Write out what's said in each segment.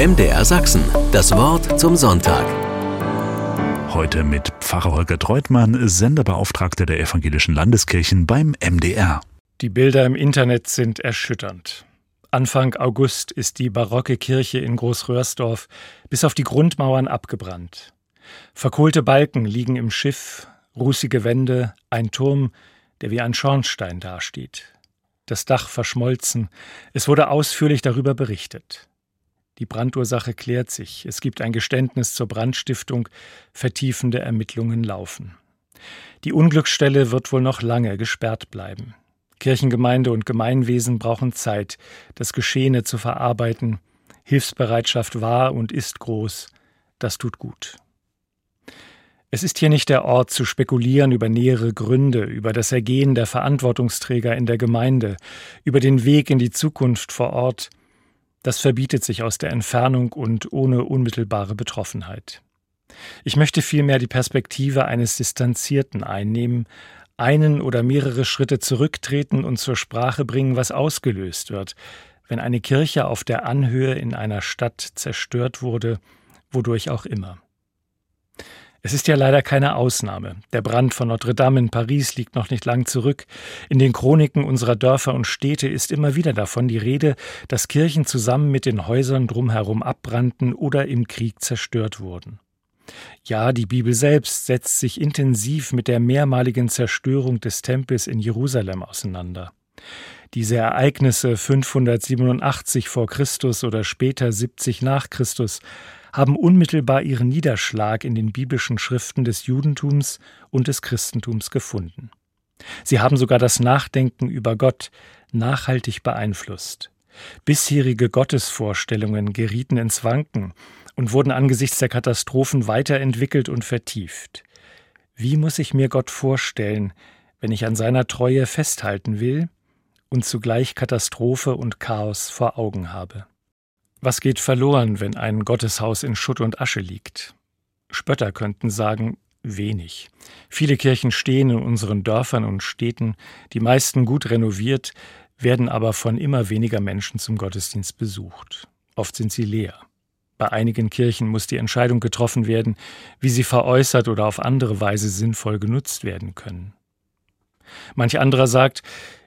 MDR Sachsen. Das Wort zum Sonntag. Heute mit Pfarrer Holger Treutmann, Senderbeauftragter der evangelischen Landeskirchen beim MDR. Die Bilder im Internet sind erschütternd. Anfang August ist die barocke Kirche in Großröhrsdorf bis auf die Grundmauern abgebrannt. Verkohlte Balken liegen im Schiff, rußige Wände, ein Turm, der wie ein Schornstein dasteht. Das Dach verschmolzen. Es wurde ausführlich darüber berichtet. Die Brandursache klärt sich. Es gibt ein Geständnis zur Brandstiftung. Vertiefende Ermittlungen laufen. Die Unglücksstelle wird wohl noch lange gesperrt bleiben. Kirchengemeinde und Gemeinwesen brauchen Zeit, das Geschehene zu verarbeiten. Hilfsbereitschaft war und ist groß. Das tut gut. Es ist hier nicht der Ort zu spekulieren über nähere Gründe, über das Ergehen der Verantwortungsträger in der Gemeinde, über den Weg in die Zukunft vor Ort. Das verbietet sich aus der Entfernung und ohne unmittelbare Betroffenheit. Ich möchte vielmehr die Perspektive eines Distanzierten einnehmen, einen oder mehrere Schritte zurücktreten und zur Sprache bringen, was ausgelöst wird, wenn eine Kirche auf der Anhöhe in einer Stadt zerstört wurde, wodurch auch immer. Es ist ja leider keine Ausnahme. Der Brand von Notre Dame in Paris liegt noch nicht lang zurück. In den Chroniken unserer Dörfer und Städte ist immer wieder davon die Rede, dass Kirchen zusammen mit den Häusern drumherum abbrannten oder im Krieg zerstört wurden. Ja, die Bibel selbst setzt sich intensiv mit der mehrmaligen Zerstörung des Tempels in Jerusalem auseinander. Diese Ereignisse 587 vor Christus oder später 70 nach Christus haben unmittelbar ihren Niederschlag in den biblischen Schriften des Judentums und des Christentums gefunden. Sie haben sogar das Nachdenken über Gott nachhaltig beeinflusst. Bisherige Gottesvorstellungen gerieten ins Wanken und wurden angesichts der Katastrophen weiterentwickelt und vertieft. Wie muss ich mir Gott vorstellen, wenn ich an seiner Treue festhalten will und zugleich Katastrophe und Chaos vor Augen habe? Was geht verloren, wenn ein Gotteshaus in Schutt und Asche liegt? Spötter könnten sagen, wenig. Viele Kirchen stehen in unseren Dörfern und Städten, die meisten gut renoviert, werden aber von immer weniger Menschen zum Gottesdienst besucht. Oft sind sie leer. Bei einigen Kirchen muss die Entscheidung getroffen werden, wie sie veräußert oder auf andere Weise sinnvoll genutzt werden können. Manch anderer sagt,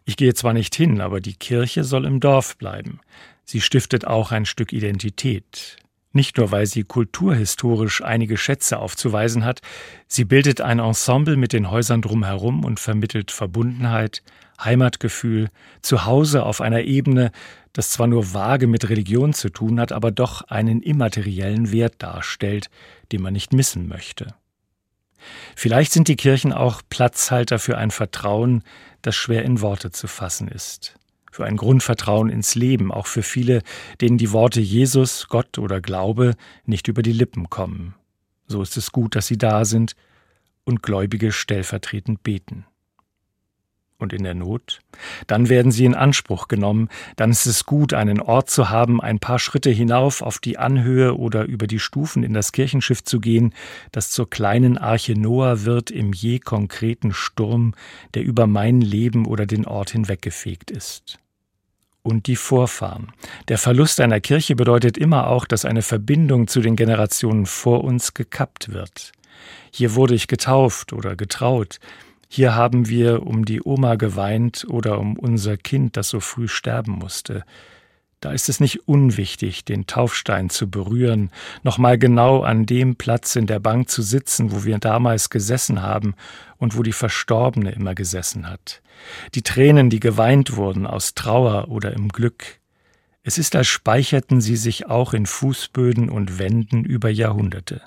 ich gehe zwar nicht hin, aber die Kirche soll im Dorf bleiben. Sie stiftet auch ein Stück Identität. Nicht nur, weil sie kulturhistorisch einige Schätze aufzuweisen hat, sie bildet ein Ensemble mit den Häusern drumherum und vermittelt Verbundenheit, Heimatgefühl, Zuhause auf einer Ebene, das zwar nur vage mit Religion zu tun hat, aber doch einen immateriellen Wert darstellt, den man nicht missen möchte. Vielleicht sind die Kirchen auch Platzhalter für ein Vertrauen, das schwer in Worte zu fassen ist für ein Grundvertrauen ins Leben, auch für viele, denen die Worte Jesus, Gott oder Glaube nicht über die Lippen kommen. So ist es gut, dass sie da sind und Gläubige stellvertretend beten. Und in der Not? Dann werden sie in Anspruch genommen, dann ist es gut, einen Ort zu haben, ein paar Schritte hinauf auf die Anhöhe oder über die Stufen in das Kirchenschiff zu gehen, das zur kleinen Arche Noah wird im je konkreten Sturm, der über mein Leben oder den Ort hinweggefegt ist und die Vorfahren. Der Verlust einer Kirche bedeutet immer auch, dass eine Verbindung zu den Generationen vor uns gekappt wird. Hier wurde ich getauft oder getraut. Hier haben wir um die Oma geweint oder um unser Kind, das so früh sterben musste. Da ist es nicht unwichtig, den Taufstein zu berühren, nochmal genau an dem Platz in der Bank zu sitzen, wo wir damals gesessen haben und wo die Verstorbene immer gesessen hat. Die Tränen, die geweint wurden aus Trauer oder im Glück. Es ist, als speicherten sie sich auch in Fußböden und Wänden über Jahrhunderte.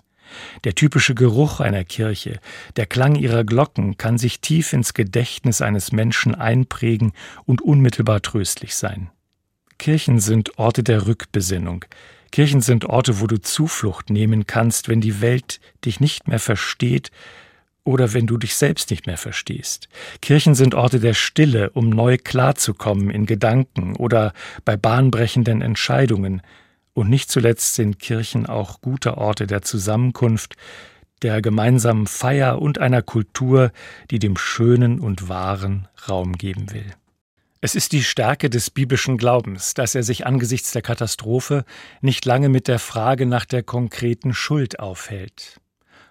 Der typische Geruch einer Kirche, der Klang ihrer Glocken kann sich tief ins Gedächtnis eines Menschen einprägen und unmittelbar tröstlich sein. Kirchen sind Orte der Rückbesinnung. Kirchen sind Orte, wo du Zuflucht nehmen kannst, wenn die Welt dich nicht mehr versteht oder wenn du dich selbst nicht mehr verstehst. Kirchen sind Orte der Stille, um neu klarzukommen in Gedanken oder bei bahnbrechenden Entscheidungen. Und nicht zuletzt sind Kirchen auch gute Orte der Zusammenkunft, der gemeinsamen Feier und einer Kultur, die dem Schönen und Wahren Raum geben will. Es ist die Stärke des biblischen Glaubens, dass er sich angesichts der Katastrophe nicht lange mit der Frage nach der konkreten Schuld aufhält.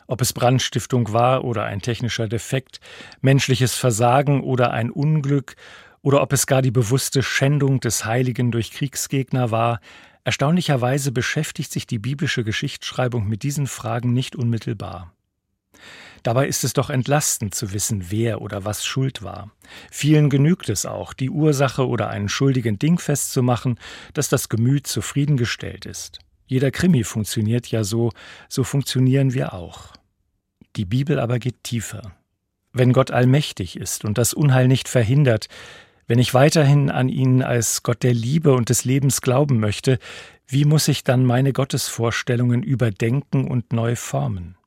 Ob es Brandstiftung war oder ein technischer Defekt, menschliches Versagen oder ein Unglück, oder ob es gar die bewusste Schändung des Heiligen durch Kriegsgegner war, erstaunlicherweise beschäftigt sich die biblische Geschichtsschreibung mit diesen Fragen nicht unmittelbar. Dabei ist es doch entlastend zu wissen, wer oder was schuld war. Vielen genügt es auch, die Ursache oder einen schuldigen Ding festzumachen, dass das Gemüt zufriedengestellt ist. Jeder Krimi funktioniert ja so, so funktionieren wir auch. Die Bibel aber geht tiefer. Wenn Gott allmächtig ist und das Unheil nicht verhindert, wenn ich weiterhin an ihn als Gott der Liebe und des Lebens glauben möchte, wie muss ich dann meine Gottesvorstellungen überdenken und neu formen?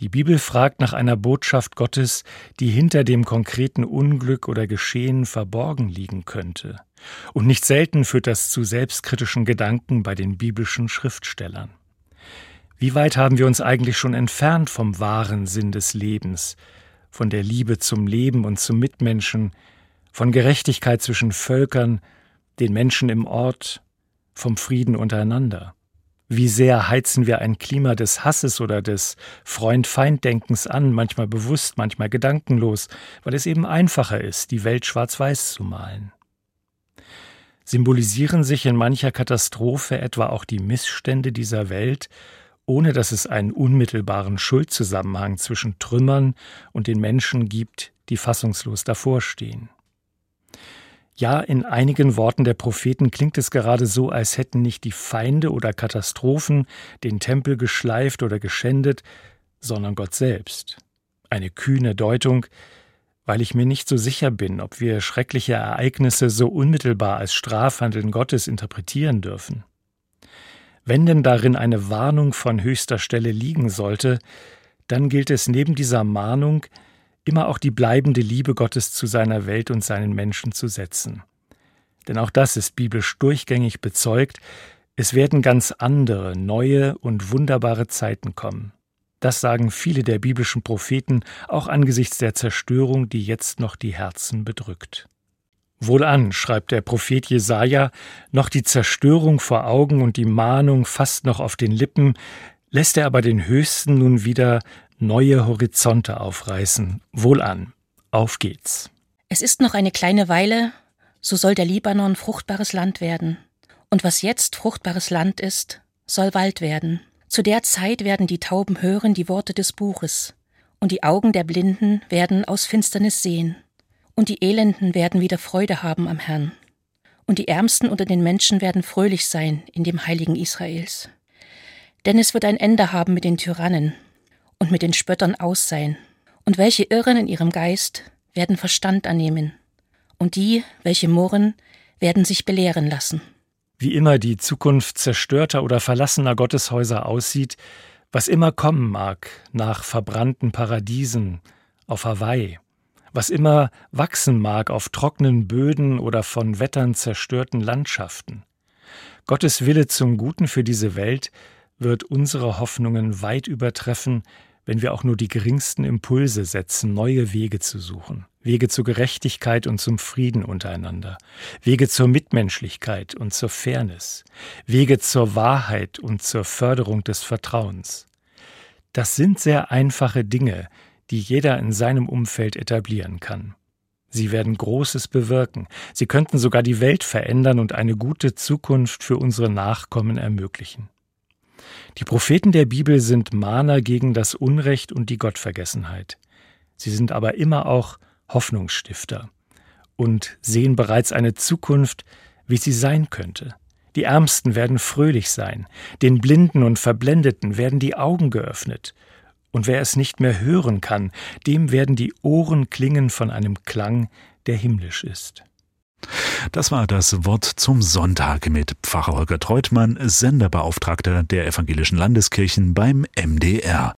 Die Bibel fragt nach einer Botschaft Gottes, die hinter dem konkreten Unglück oder Geschehen verborgen liegen könnte. Und nicht selten führt das zu selbstkritischen Gedanken bei den biblischen Schriftstellern. Wie weit haben wir uns eigentlich schon entfernt vom wahren Sinn des Lebens, von der Liebe zum Leben und zum Mitmenschen, von Gerechtigkeit zwischen Völkern, den Menschen im Ort, vom Frieden untereinander? Wie sehr heizen wir ein Klima des Hasses oder des Freund-Feind-Denkens an, manchmal bewusst, manchmal gedankenlos, weil es eben einfacher ist, die Welt schwarz-weiß zu malen. Symbolisieren sich in mancher Katastrophe etwa auch die Missstände dieser Welt, ohne dass es einen unmittelbaren Schuldzusammenhang zwischen Trümmern und den Menschen gibt, die fassungslos davorstehen. Ja, in einigen Worten der Propheten klingt es gerade so, als hätten nicht die Feinde oder Katastrophen den Tempel geschleift oder geschändet, sondern Gott selbst. Eine kühne Deutung, weil ich mir nicht so sicher bin, ob wir schreckliche Ereignisse so unmittelbar als Strafhandeln Gottes interpretieren dürfen. Wenn denn darin eine Warnung von höchster Stelle liegen sollte, dann gilt es neben dieser Mahnung, immer auch die bleibende Liebe Gottes zu seiner Welt und seinen Menschen zu setzen. Denn auch das ist biblisch durchgängig bezeugt, es werden ganz andere, neue und wunderbare Zeiten kommen. Das sagen viele der biblischen Propheten, auch angesichts der Zerstörung, die jetzt noch die Herzen bedrückt. Wohlan, schreibt der Prophet Jesaja, noch die Zerstörung vor Augen und die Mahnung fast noch auf den Lippen, lässt er aber den Höchsten nun wieder neue Horizonte aufreißen. Wohlan, auf geht's. Es ist noch eine kleine Weile, so soll der Libanon fruchtbares Land werden. Und was jetzt fruchtbares Land ist, soll Wald werden. Zu der Zeit werden die Tauben hören die Worte des Buches, und die Augen der Blinden werden aus Finsternis sehen, und die Elenden werden wieder Freude haben am Herrn, und die Ärmsten unter den Menschen werden fröhlich sein in dem heiligen Israels. Denn es wird ein Ende haben mit den Tyrannen, und mit den Spöttern aus. Und welche irren in ihrem Geist, werden Verstand annehmen. Und die, welche murren, werden sich belehren lassen. Wie immer die Zukunft zerstörter oder verlassener Gotteshäuser aussieht, was immer kommen mag nach verbrannten Paradiesen auf Hawaii, was immer wachsen mag auf trockenen Böden oder von Wettern zerstörten Landschaften. Gottes Wille zum Guten für diese Welt wird unsere Hoffnungen weit übertreffen, wenn wir auch nur die geringsten Impulse setzen, neue Wege zu suchen. Wege zur Gerechtigkeit und zum Frieden untereinander. Wege zur Mitmenschlichkeit und zur Fairness. Wege zur Wahrheit und zur Förderung des Vertrauens. Das sind sehr einfache Dinge, die jeder in seinem Umfeld etablieren kann. Sie werden Großes bewirken. Sie könnten sogar die Welt verändern und eine gute Zukunft für unsere Nachkommen ermöglichen. Die Propheten der Bibel sind Mahner gegen das Unrecht und die Gottvergessenheit. Sie sind aber immer auch Hoffnungsstifter und sehen bereits eine Zukunft, wie sie sein könnte. Die Ärmsten werden fröhlich sein, den Blinden und Verblendeten werden die Augen geöffnet, und wer es nicht mehr hören kann, dem werden die Ohren klingen von einem Klang, der himmlisch ist. Das war das Wort zum Sonntag mit Pfarrer Holger Treutmann, Senderbeauftragter der Evangelischen Landeskirchen beim MDR.